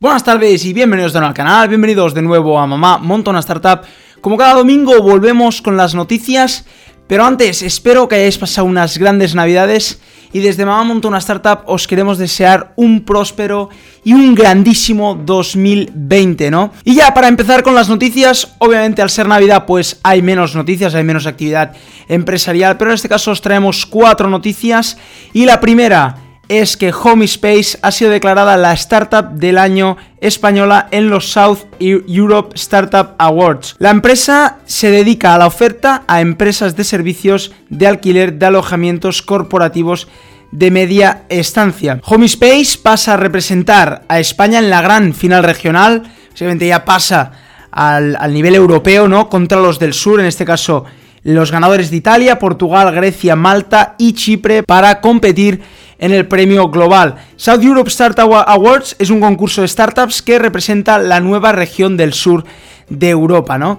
Buenas tardes y bienvenidos de nuevo al canal, bienvenidos de nuevo a Mamá Monta una Startup. Como cada domingo volvemos con las noticias, pero antes espero que hayáis pasado unas grandes navidades y desde Mamá Monta una Startup os queremos desear un próspero y un grandísimo 2020, ¿no? Y ya para empezar con las noticias, obviamente al ser Navidad pues hay menos noticias, hay menos actividad empresarial, pero en este caso os traemos cuatro noticias y la primera es que Homespace ha sido declarada la startup del año española en los South Europe Startup Awards. La empresa se dedica a la oferta a empresas de servicios de alquiler de alojamientos corporativos de media estancia. Homespace pasa a representar a España en la gran final regional, obviamente ya pasa al, al nivel europeo, ¿no? Contra los del sur, en este caso los ganadores de Italia, Portugal, Grecia, Malta y Chipre para competir en el premio global. South Europe Startup Awards es un concurso de startups que representa la nueva región del sur de Europa, ¿no?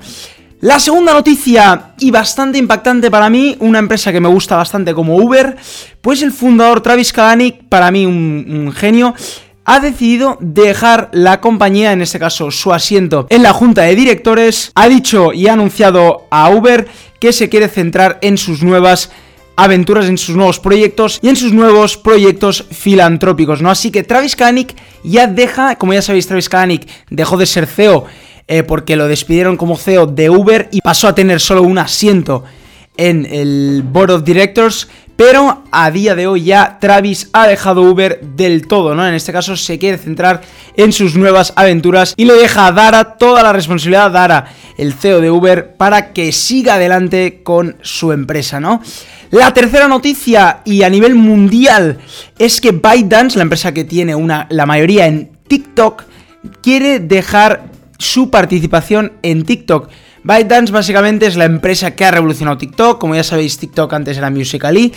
La segunda noticia y bastante impactante para mí, una empresa que me gusta bastante como Uber, pues el fundador Travis Kalanick, para mí un, un genio, ha decidido dejar la compañía, en este caso su asiento en la junta de directores, ha dicho y ha anunciado a Uber que se quiere centrar en sus nuevas aventuras en sus nuevos proyectos y en sus nuevos proyectos filantrópicos, ¿no? Así que Travis Kalanick ya deja, como ya sabéis, Travis Kalanick dejó de ser CEO eh, porque lo despidieron como CEO de Uber y pasó a tener solo un asiento en el Board of Directors, pero a día de hoy ya Travis ha dejado Uber del todo, ¿no? En este caso se quiere centrar en sus nuevas aventuras y le deja a Dara toda la responsabilidad Dara, el CEO de Uber, para que siga adelante con su empresa, ¿no? La tercera noticia y a nivel mundial es que ByteDance, la empresa que tiene una, la mayoría en TikTok, quiere dejar su participación en TikTok. ByteDance básicamente es la empresa que ha revolucionado TikTok. Como ya sabéis, TikTok antes era Musical.ly.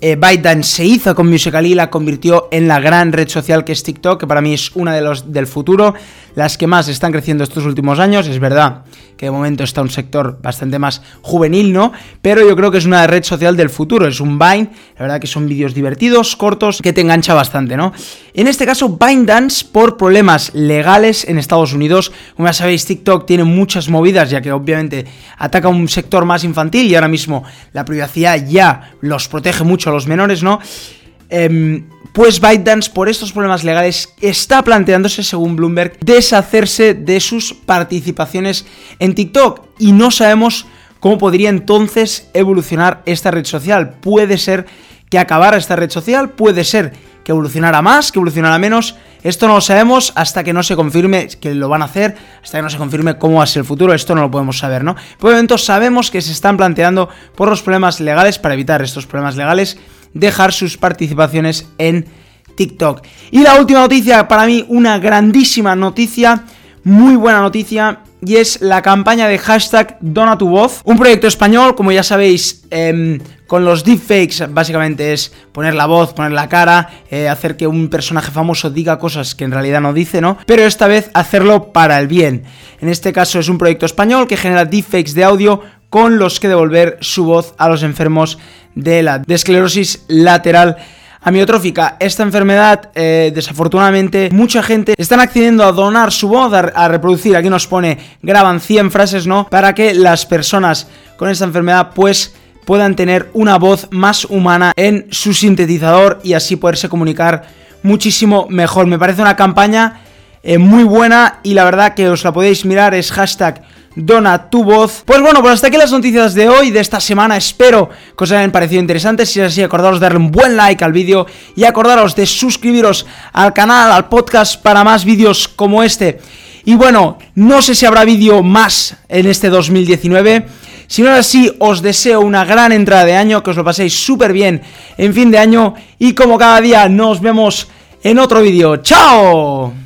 Eh, ByteDance se hizo con Musical.ly y la convirtió en la gran red social que es TikTok, que para mí es una de los del futuro, las que más están creciendo estos últimos años. Es verdad que de momento está un sector bastante más juvenil, ¿no? Pero yo creo que es una red social del futuro. Es un Vine, la verdad que son vídeos divertidos, cortos, que te engancha bastante, ¿no? En este caso, ByteDance, por problemas legales en Estados Unidos, como ya sabéis, TikTok tiene muchas movidas, ya que obviamente ataca un sector más infantil y ahora mismo la privacidad ya los protege mucho a los menores, ¿no? Em, pues ByteDance, por estos problemas legales, está planteándose, según Bloomberg, deshacerse de sus participaciones en TikTok. Y no sabemos cómo podría entonces evolucionar esta red social. Puede ser que acabara esta red social, puede ser que evolucionara más, que evolucionara menos. Esto no lo sabemos hasta que no se confirme que lo van a hacer, hasta que no se confirme cómo va a ser el futuro, esto no lo podemos saber, ¿no? Por el momento sabemos que se están planteando por los problemas legales, para evitar estos problemas legales, dejar sus participaciones en TikTok. Y la última noticia, para mí una grandísima noticia, muy buena noticia, y es la campaña de hashtag Dona tu voz, un proyecto español, como ya sabéis, eh, con los deepfakes básicamente es poner la voz, poner la cara, eh, hacer que un personaje famoso diga cosas que en realidad no dice, ¿no? Pero esta vez hacerlo para el bien. En este caso es un proyecto español que genera deepfakes de audio con los que devolver su voz a los enfermos de la de esclerosis lateral amiotrófica. Esta enfermedad, eh, desafortunadamente, mucha gente están accediendo a donar su voz, a, reproducir. Aquí nos pone, graban 100 frases, ¿no? Para que las personas con esta enfermedad, pues puedan tener una voz más humana en su sintetizador y así poderse comunicar muchísimo mejor. Me parece una campaña eh, muy buena y la verdad que os la podéis mirar, es hashtag dona tu voz. Pues bueno, pues hasta aquí las noticias de hoy, de esta semana. Espero que os hayan parecido interesantes. Si es así, acordaros de darle un buen like al vídeo y acordaros de suscribiros al canal, al podcast para más vídeos como este. Y bueno, no sé si habrá vídeo más en este 2019. Si no es así, os deseo una gran entrada de año, que os lo paséis súper bien en fin de año y como cada día nos vemos en otro vídeo. ¡Chao!